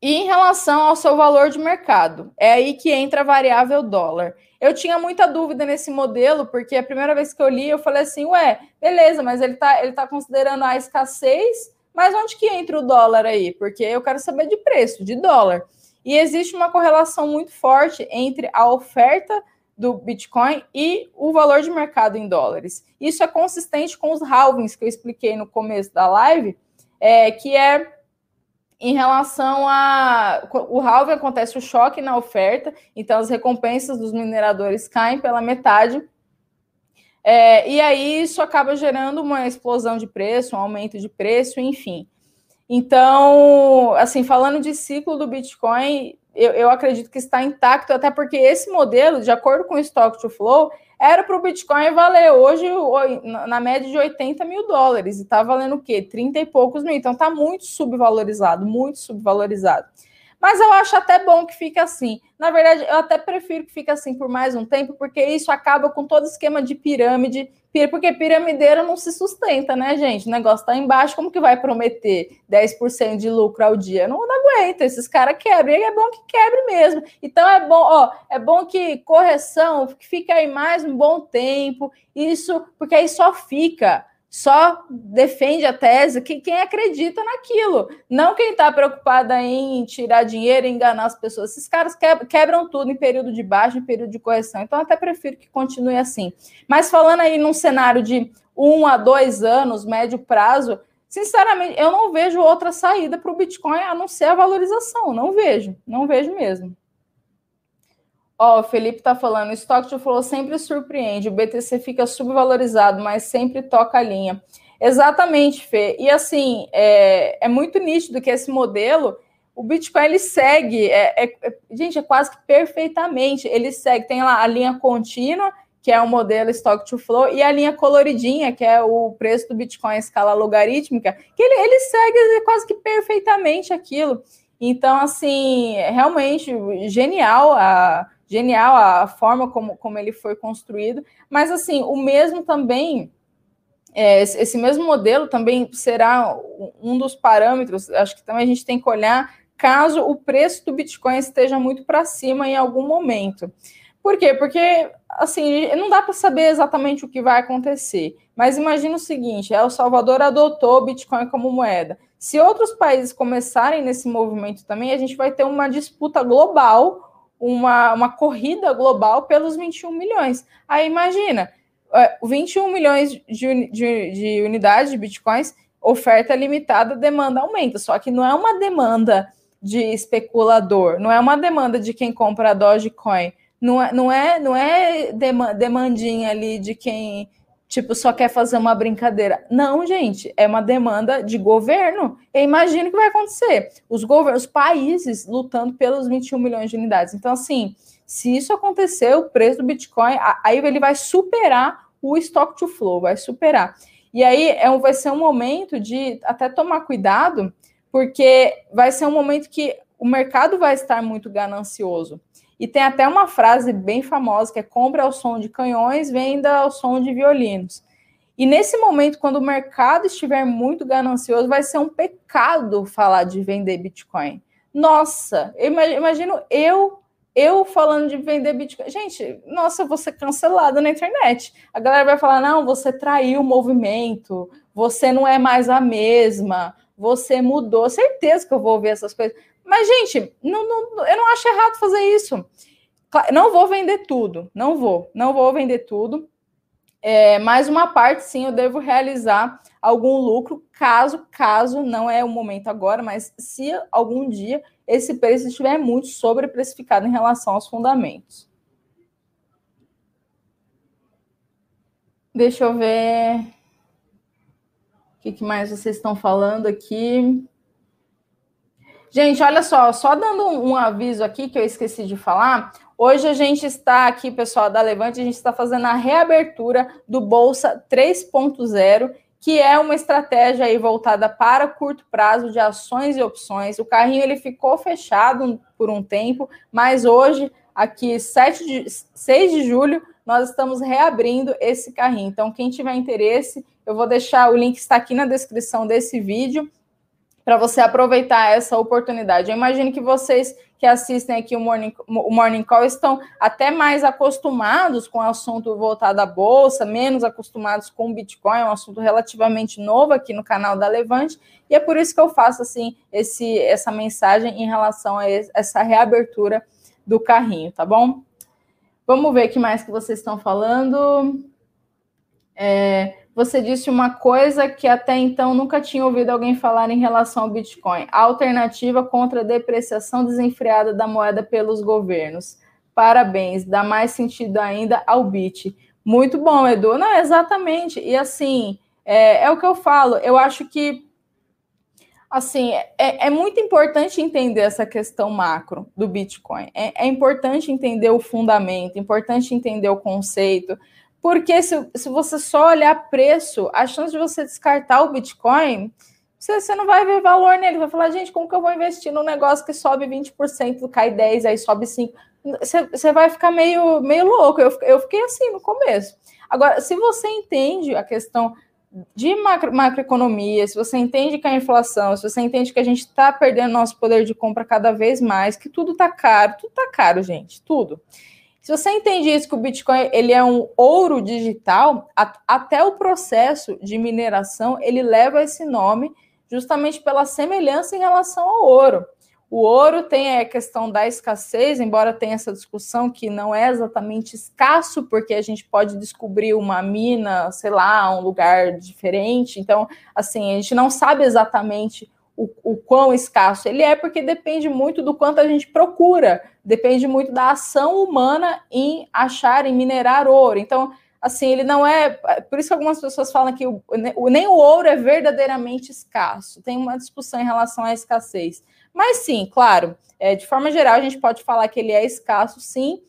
e em relação ao seu valor de mercado. É aí que entra a variável dólar. Eu tinha muita dúvida nesse modelo, porque a primeira vez que eu li, eu falei assim, ué, beleza, mas ele está ele tá considerando a escassez mas onde que entra o dólar aí? Porque eu quero saber de preço, de dólar. E existe uma correlação muito forte entre a oferta do Bitcoin e o valor de mercado em dólares. Isso é consistente com os halvings que eu expliquei no começo da live, é, que é em relação a. O halving acontece o choque na oferta, então as recompensas dos mineradores caem pela metade é, e aí isso acaba gerando uma explosão de preço, um aumento de preço, enfim. Então, assim, falando de ciclo do Bitcoin, eu, eu acredito que está intacto, até porque esse modelo, de acordo com o Stock to Flow, era para o Bitcoin valer hoje na média de 80 mil dólares, e está valendo o quê? 30 e poucos mil. Então está muito subvalorizado, muito subvalorizado. Mas eu acho até bom que fique assim. Na verdade, eu até prefiro que fique assim por mais um tempo, porque isso acaba com todo esquema de pirâmide, porque piramideira não se sustenta, né, gente? O negócio tá embaixo, como que vai prometer 10% de lucro ao dia? Não, não aguenta, esses caras quebram, e é bom que quebre mesmo. Então é bom, ó, é bom que correção que fique aí mais um bom tempo, isso, porque aí só fica só defende a tese que quem acredita naquilo, não quem está preocupado em tirar dinheiro e enganar as pessoas. Esses caras quebram tudo em período de baixa, em período de correção. Então, até prefiro que continue assim. Mas falando aí num cenário de um a dois anos, médio prazo, sinceramente, eu não vejo outra saída para o Bitcoin a não ser a valorização. Não vejo, não vejo mesmo. Ó, oh, o Felipe tá falando, o estoque de flow sempre surpreende, o BTC fica subvalorizado, mas sempre toca a linha. Exatamente, Fê. E assim, é, é muito nítido que esse modelo, o Bitcoin ele segue, é, é, é, gente, é quase que perfeitamente. Ele segue, tem lá a linha contínua, que é o modelo Stock to Flow, e a linha coloridinha, que é o preço do Bitcoin em escala logarítmica, que ele, ele segue quase que perfeitamente aquilo. Então, assim, realmente genial a genial a forma como, como ele foi construído, mas assim, o mesmo também, é, esse mesmo modelo também será um dos parâmetros, acho que também a gente tem que olhar caso o preço do Bitcoin esteja muito para cima em algum momento. Por quê? Porque, assim, não dá para saber exatamente o que vai acontecer. Mas imagina o seguinte: El Salvador adotou o Bitcoin como moeda. Se outros países começarem nesse movimento também, a gente vai ter uma disputa global uma, uma corrida global pelos 21 milhões. Aí imagina, 21 é, milhões de, de, de unidades de bitcoins, oferta limitada, demanda aumenta. Só que não é uma demanda de especulador, não é uma demanda de quem compra Dogecoin, não é, não é, não é demandinha ali de quem tipo, só quer fazer uma brincadeira. Não, gente, é uma demanda de governo. E imagina o que vai acontecer. Os governos, os países lutando pelos 21 milhões de unidades. Então, assim, se isso acontecer, o preço do Bitcoin, aí ele vai superar o stock to flow, vai superar. E aí é um, vai ser um momento de até tomar cuidado, porque vai ser um momento que o mercado vai estar muito ganancioso. E tem até uma frase bem famosa que é compra ao som de canhões, venda ao som de violinos. E nesse momento, quando o mercado estiver muito ganancioso, vai ser um pecado falar de vender Bitcoin. Nossa, imagino eu eu falando de vender Bitcoin. Gente, nossa, eu vou ser cancelada na internet. A galera vai falar: não, você traiu o movimento, você não é mais a mesma, você mudou. Certeza que eu vou ouvir essas coisas. Mas, gente, não, não, eu não acho errado fazer isso. Não vou vender tudo, não vou, não vou vender tudo. É, mais uma parte, sim, eu devo realizar algum lucro, caso, caso não é o momento agora, mas se algum dia esse preço estiver muito sobreprecificado em relação aos fundamentos. Deixa eu ver o que, mais vocês estão falando aqui. Gente, olha só, só dando um, aviso aqui que eu esqueci de falar. Hoje a gente está aqui, pessoal da Levante, a gente está fazendo a reabertura do Bolsa 3.0 que é uma estratégia aí voltada para curto prazo de ações e opções. O carrinho ele ficou fechado por um tempo, mas hoje, aqui 7 de, 6 de julho, nós estamos reabrindo esse carrinho. Então, quem tiver interesse, eu vou deixar o link está aqui na descrição desse vídeo para você aproveitar essa oportunidade. Eu imagino que vocês que assistem aqui o Morning, o Morning Call estão até mais acostumados com o assunto voltado à Bolsa, menos acostumados com o Bitcoin, é um assunto relativamente novo aqui no canal da Levante, e é por isso que eu faço assim esse, essa mensagem em relação a essa reabertura do carrinho, tá bom? Vamos ver o que mais que vocês estão falando. É, você disse uma coisa que até então nunca tinha ouvido alguém falar em relação ao Bitcoin: a alternativa contra a depreciação desenfreada da moeda pelos governos. Parabéns, dá mais sentido ainda ao Bit. Muito bom, Edu. Não, exatamente. E assim, é, é o que eu falo. Eu acho que assim, é, é, muito importante entender essa questão macro do Bitcoin. É, é, importante entender o fundamento, importante entender o conceito. Porque se, se você só olhar preço, a chance de você descartar o Bitcoin, você, você não vai ver valor nele. Vai falar, gente, como que eu vou investir num negócio que sobe 20%, cai 10%, aí sobe 5%? Você, você vai ficar meio, meio louco. Eu, eu fiquei assim no começo. Agora, se você entende a questão de macro, macroeconomia, se você entende que a inflação, se você entende que a gente está perdendo nosso poder de compra cada vez mais, que tudo está caro, tudo está caro, gente, tudo. Se você entende isso que o Bitcoin ele é um ouro digital, a, até o processo de mineração ele leva esse nome justamente pela semelhança em relação ao ouro. O ouro tem a questão da escassez, embora tenha essa discussão que não é exatamente escasso, porque a gente pode descobrir uma mina, sei lá, um lugar diferente. Então, assim, a gente não sabe exatamente o, o quão escasso ele é, porque depende muito do quanto a gente procura, depende muito da ação humana em achar, em minerar ouro. Então, assim, ele não é. Por isso que algumas pessoas falam que o, nem o ouro é verdadeiramente escasso. Tem uma discussão em relação à escassez. Mas sim, claro, é, de forma geral, a gente pode falar que ele é escasso, sim.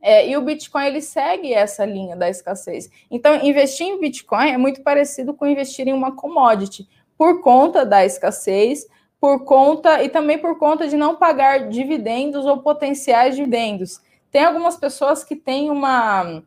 É, e o Bitcoin ele segue essa linha da escassez. Então, investir em Bitcoin é muito parecido com investir em uma commodity por conta da escassez, por conta e também por conta de não pagar dividendos ou potenciais dividendos. Tem algumas pessoas que têm uma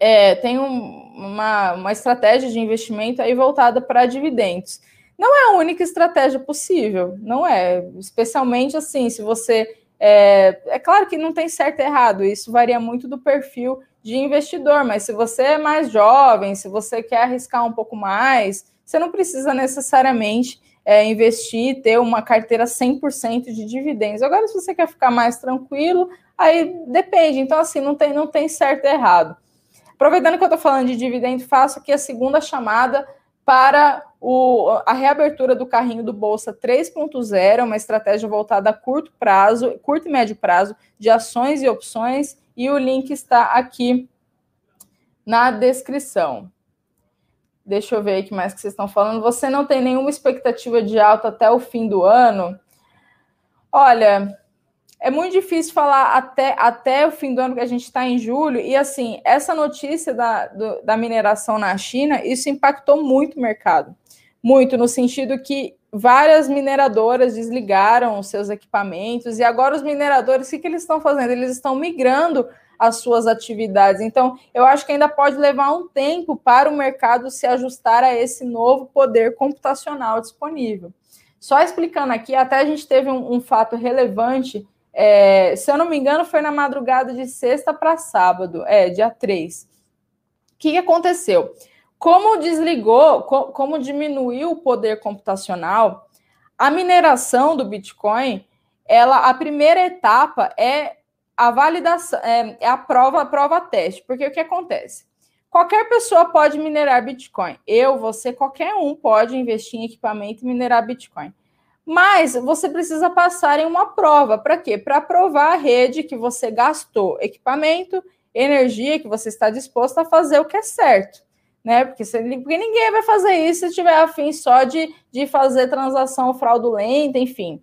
é, tem um, uma, uma estratégia de investimento aí voltada para dividendos. Não é a única estratégia possível, não é. Especialmente assim, se você. É, é claro que não tem certo e errado, isso varia muito do perfil de investidor, mas se você é mais jovem, se você quer arriscar um pouco mais, você não precisa necessariamente é, investir, ter uma carteira 100% de dividendos. Agora, se você quer ficar mais tranquilo, aí depende. Então, assim, não tem, não tem certo e errado. Aproveitando que eu estou falando de dividendo, faço aqui a segunda chamada para o, a reabertura do carrinho do Bolsa 3.0, uma estratégia voltada a curto prazo, curto e médio prazo, de ações e opções, e o link está aqui na descrição. Deixa eu ver o que mais que vocês estão falando. Você não tem nenhuma expectativa de alta até o fim do ano? Olha, é muito difícil falar até, até o fim do ano, que a gente está em julho. E assim, essa notícia da, do, da mineração na China, isso impactou muito o mercado. Muito, no sentido que várias mineradoras desligaram os seus equipamentos, e agora os mineradores, o que, que eles estão fazendo? Eles estão migrando as suas atividades. Então, eu acho que ainda pode levar um tempo para o mercado se ajustar a esse novo poder computacional disponível. Só explicando aqui, até a gente teve um, um fato relevante, é, se eu não me engano, foi na madrugada de sexta para sábado, é, dia 3. O que, que aconteceu? Como desligou, co como diminuiu o poder computacional, a mineração do Bitcoin, ela, a primeira etapa é a validação, é, é a prova, a prova teste. Porque o que acontece? Qualquer pessoa pode minerar Bitcoin. Eu, você, qualquer um pode investir em equipamento e minerar Bitcoin. Mas você precisa passar em uma prova. Para quê? Para provar a rede que você gastou equipamento, energia, que você está disposto a fazer o que é certo. Né? Porque, você, porque ninguém vai fazer isso se tiver afim só de, de fazer transação fraudulenta, enfim.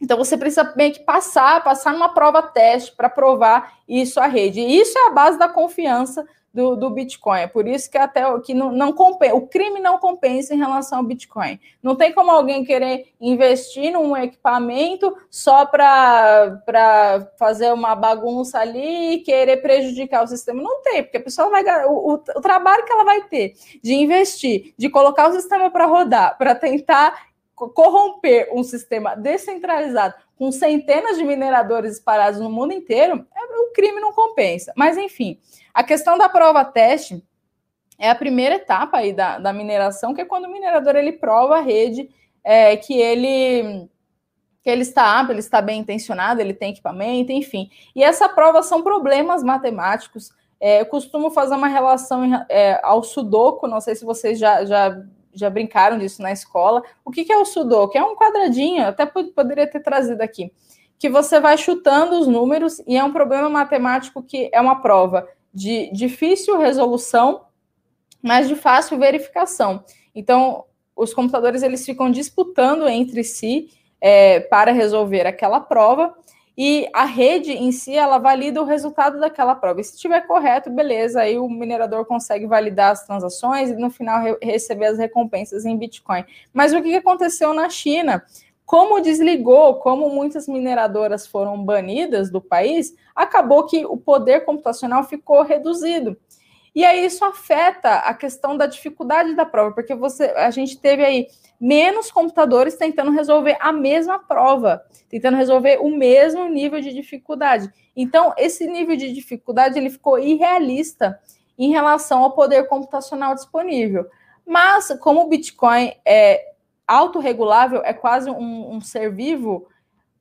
Então você precisa meio que passar, passar numa prova teste para provar isso à rede. E isso é a base da confiança do, do Bitcoin. É por isso que até que não, não compensa, o crime não compensa em relação ao Bitcoin. Não tem como alguém querer investir num equipamento só para fazer uma bagunça ali e querer prejudicar o sistema. Não tem, porque a pessoa vai o, o, o trabalho que ela vai ter de investir, de colocar o sistema para rodar, para tentar corromper um sistema descentralizado com centenas de mineradores espalhados no mundo inteiro, é, o crime não compensa. Mas, enfim, a questão da prova teste é a primeira etapa aí da, da mineração, que é quando o minerador ele prova a rede é, que ele que ele está apto, ele está bem intencionado, ele tem equipamento, enfim. E essa prova são problemas matemáticos. É, eu costumo fazer uma relação é, ao sudoku, não sei se vocês já, já já brincaram disso na escola. O que, que é o Sudoku? É um quadradinho, até poderia ter trazido aqui, que você vai chutando os números e é um problema matemático que é uma prova de difícil resolução, mas de fácil verificação. Então, os computadores eles ficam disputando entre si é, para resolver aquela prova e a rede em si ela valida o resultado daquela prova. E se estiver correto, beleza, aí o minerador consegue validar as transações e no final re receber as recompensas em Bitcoin. Mas o que aconteceu na China? Como desligou, como muitas mineradoras foram banidas do país, acabou que o poder computacional ficou reduzido. E aí isso afeta a questão da dificuldade da prova, porque você, a gente teve aí menos computadores tentando resolver a mesma prova, tentando resolver o mesmo nível de dificuldade. Então, esse nível de dificuldade ele ficou irrealista em relação ao poder computacional disponível. Mas, como o Bitcoin é autorregulável, é quase um, um ser vivo,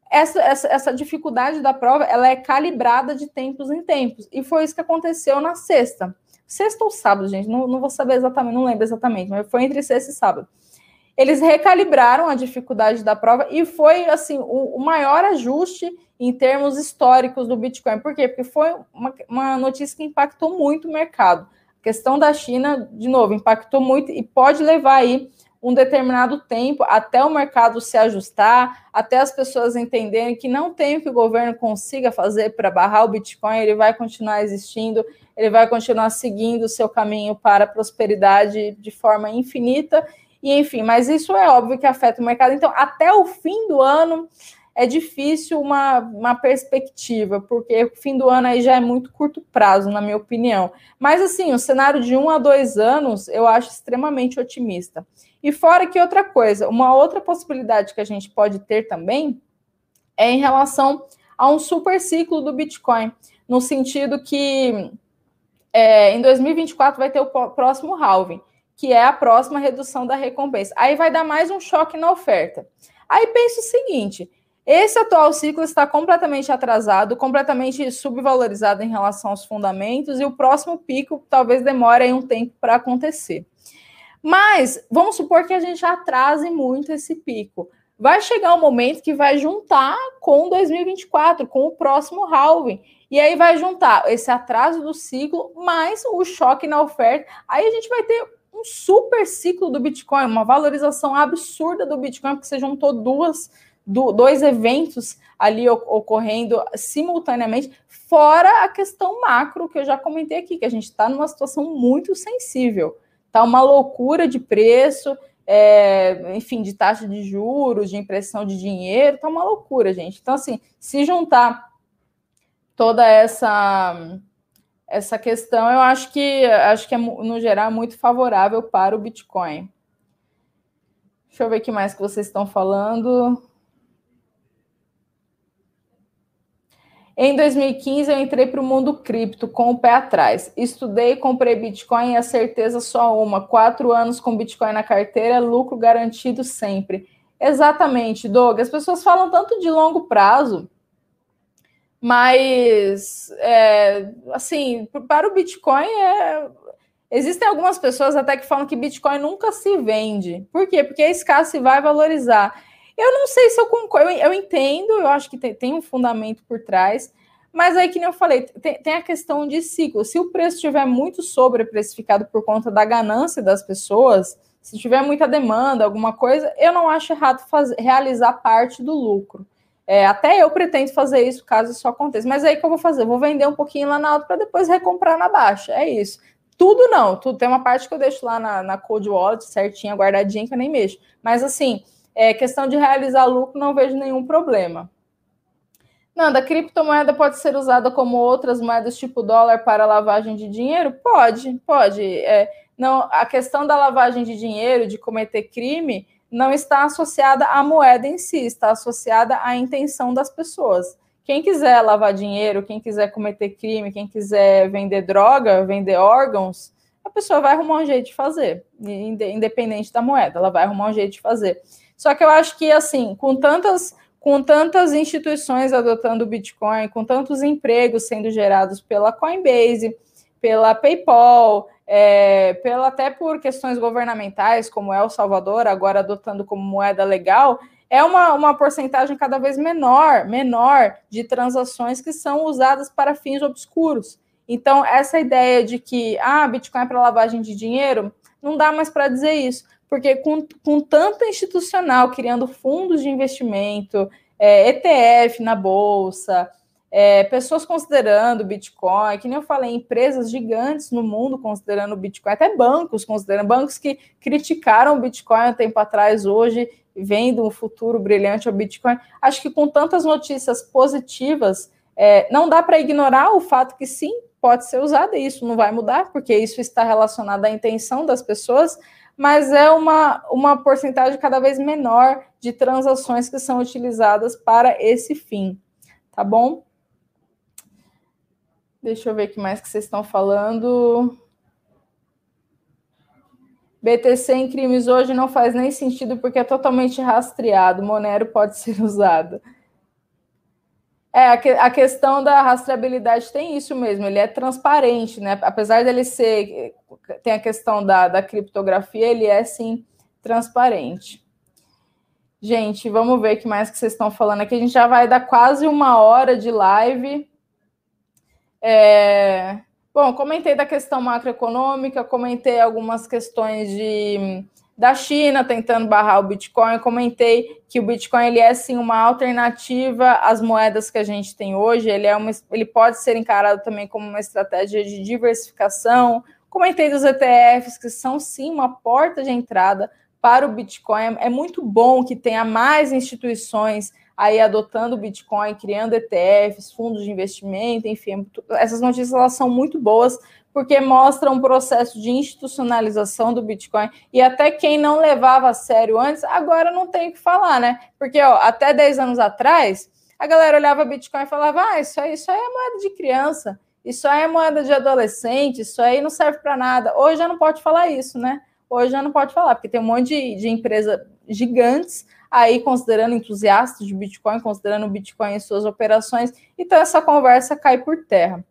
essa, essa, essa, dificuldade da prova ela é calibrada de tempos em tempos. E foi isso que aconteceu na sexta. Sexta ou sábado, gente, não, não vou saber exatamente, não lembro exatamente, mas foi entre sexta e sábado eles recalibraram a dificuldade da prova e foi assim o, o maior ajuste em termos históricos do Bitcoin. Por quê? Porque foi uma, uma, notícia que impactou muito o mercado. A questão da China, de novo, impactou muito e pode levar aí um determinado tempo até o mercado se ajustar, até as pessoas entenderem que não tem o que o governo consiga fazer para barrar o Bitcoin, ele vai continuar existindo, ele vai continuar seguindo o seu caminho para a prosperidade de forma infinita e enfim, mas isso é óbvio que afeta o mercado. Então, até o fim do ano é difícil uma, uma perspectiva, porque o fim do ano aí já é muito curto prazo, na minha opinião. Mas assim, o cenário de um a dois anos eu acho extremamente otimista. E fora que outra coisa, uma outra possibilidade que a gente pode ter também é em relação a um super ciclo do Bitcoin, no sentido que é, em 2024 vai ter o próximo halving que é a próxima redução da recompensa. Aí vai dar mais um choque na oferta. Aí pensa o seguinte: esse atual ciclo está completamente atrasado, completamente subvalorizado em relação aos fundamentos, e o próximo pico talvez demore um tempo para acontecer. Mas vamos supor que a gente atrase muito esse pico. Vai chegar um momento que vai juntar com 2024, com o próximo halving. E aí vai juntar esse atraso do ciclo mais o choque na oferta. Aí a gente vai ter um super ciclo do Bitcoin, uma valorização absurda do Bitcoin, porque você juntou duas, do, dois eventos ali ocorrendo simultaneamente, fora a questão macro que eu já comentei aqui, que a gente está numa situação muito sensível. Tá uma loucura de preço, é, enfim, de taxa de juros, de impressão de dinheiro, tá uma loucura, gente. Então, assim, se juntar toda essa essa questão, eu acho que acho que é no geral muito favorável para o Bitcoin. Deixa eu ver o que mais que vocês estão falando. Em 2015, eu entrei para o mundo cripto com o pé atrás. Estudei, comprei Bitcoin e a certeza só uma. Quatro anos com Bitcoin na carteira, lucro garantido sempre. Exatamente, Doug. As pessoas falam tanto de longo prazo, mas, é, assim, para o Bitcoin, é, existem algumas pessoas até que falam que Bitcoin nunca se vende. Por quê? Porque é escasso e vai valorizar. Eu não sei se eu concordo, eu, entendo, eu acho que tem, tem, um fundamento por trás, mas aí, que nem eu falei, tem, tem a questão de ciclo. Se o preço estiver muito sobreprecificado por conta da ganância das pessoas, se tiver muita demanda, alguma coisa, eu não acho errado fazer, realizar parte do lucro. É, até eu pretendo fazer isso caso isso aconteça. Mas aí que eu vou fazer? Eu vou vender um pouquinho lá na alta para depois recomprar na baixa. É isso. Tudo não, tudo tem uma parte que eu deixo lá na, na Cold Wallet certinha, guardadinha, que eu nem mexo. Mas assim, é, questão de realizar lucro, não vejo nenhum problema. Nanda, criptomoeda pode ser usada como outras moedas tipo dólar para lavagem de dinheiro? Pode, pode. É, não, a questão da lavagem de dinheiro, de cometer crime, não está associada à moeda em si, está associada à intenção das pessoas. Quem quiser lavar dinheiro, quem quiser cometer crime, quem quiser vender droga, vender órgãos, a pessoa vai arrumar um jeito de fazer, independente da moeda, ela vai arrumar um jeito de fazer. Só que eu acho que, assim, com tantas, com tantas instituições adotando o Bitcoin, com tantos empregos sendo gerados pela Coinbase, pela PayPal, é, pela, até por questões governamentais, como El Salvador, agora adotando como moeda legal, é uma, uma porcentagem cada vez menor, menor de transações que são usadas para fins obscuros. Então, essa ideia de que ah, Bitcoin é para lavagem de dinheiro, não dá mais para dizer isso porque com, com tanta institucional criando fundos de investimento, é, ETF na bolsa, é, pessoas considerando Bitcoin, que nem eu falei, empresas gigantes no mundo considerando Bitcoin, até bancos considerando, bancos que criticaram Bitcoin um tempo atrás, hoje vendo um futuro brilhante ao Bitcoin. Acho que com tantas notícias positivas, é, não dá para ignorar o fato que sim, pode ser usado e isso não vai mudar, porque isso está relacionado à intenção das pessoas, mas é uma, uma porcentagem cada vez menor de transações que são utilizadas para esse fim, tá bom? Deixa eu ver o que mais que vocês estão falando. BTC em crimes hoje não faz nem sentido porque é totalmente rastreado. Monero pode ser [laughs] usado. É, a, que, a, questão da rastreabilidade tem isso mesmo, ele é transparente, né? Apesar dele ser. Tem a questão da, da criptografia, ele é sim transparente. Gente, vamos ver o que mais que vocês estão falando aqui. A gente já vai dar quase uma hora de live. É... Bom, comentei da questão macroeconômica, comentei algumas questões de da China tentando barrar o Bitcoin. Eu comentei que o Bitcoin ele é sim uma alternativa às moedas que a gente tem hoje. Ele é uma, ele pode ser encarado também como uma estratégia de diversificação. Comentei dos ETFs que são sim uma porta de entrada para o Bitcoin. É muito bom que tenha mais instituições aí adotando o Bitcoin, criando ETFs, fundos de investimento, enfim, essas notícias elas são muito boas porque mostra um processo de institucionalização do Bitcoin e até quem não levava a sério antes, agora não tem o que falar, né? Porque ó, até 10 anos atrás, a galera olhava Bitcoin e falava: ah, isso aí, isso aí é moeda de criança, isso aí é moeda de adolescente, isso aí não serve para nada. Hoje já não pode falar isso, né? Hoje já não pode falar, porque tem um monte de, de empresas gigantes aí considerando entusiastas de Bitcoin, considerando o Bitcoin em suas operações, então essa conversa cai por terra.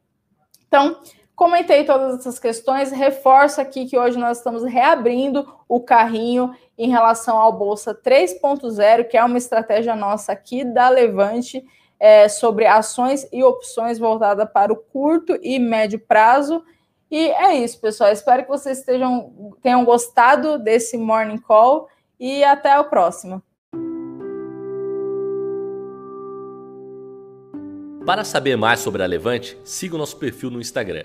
Então, Comentei todas essas questões, reforço aqui que hoje nós estamos reabrindo o carrinho em relação ao Bolsa 3.0, que é uma estratégia nossa aqui da Levante é, sobre ações e opções voltada para o curto e médio prazo. E é isso, pessoal. Espero que vocês estejam, tenham gostado desse Morning Call e até o próximo. Para saber mais sobre a Levante, siga o nosso perfil no Instagram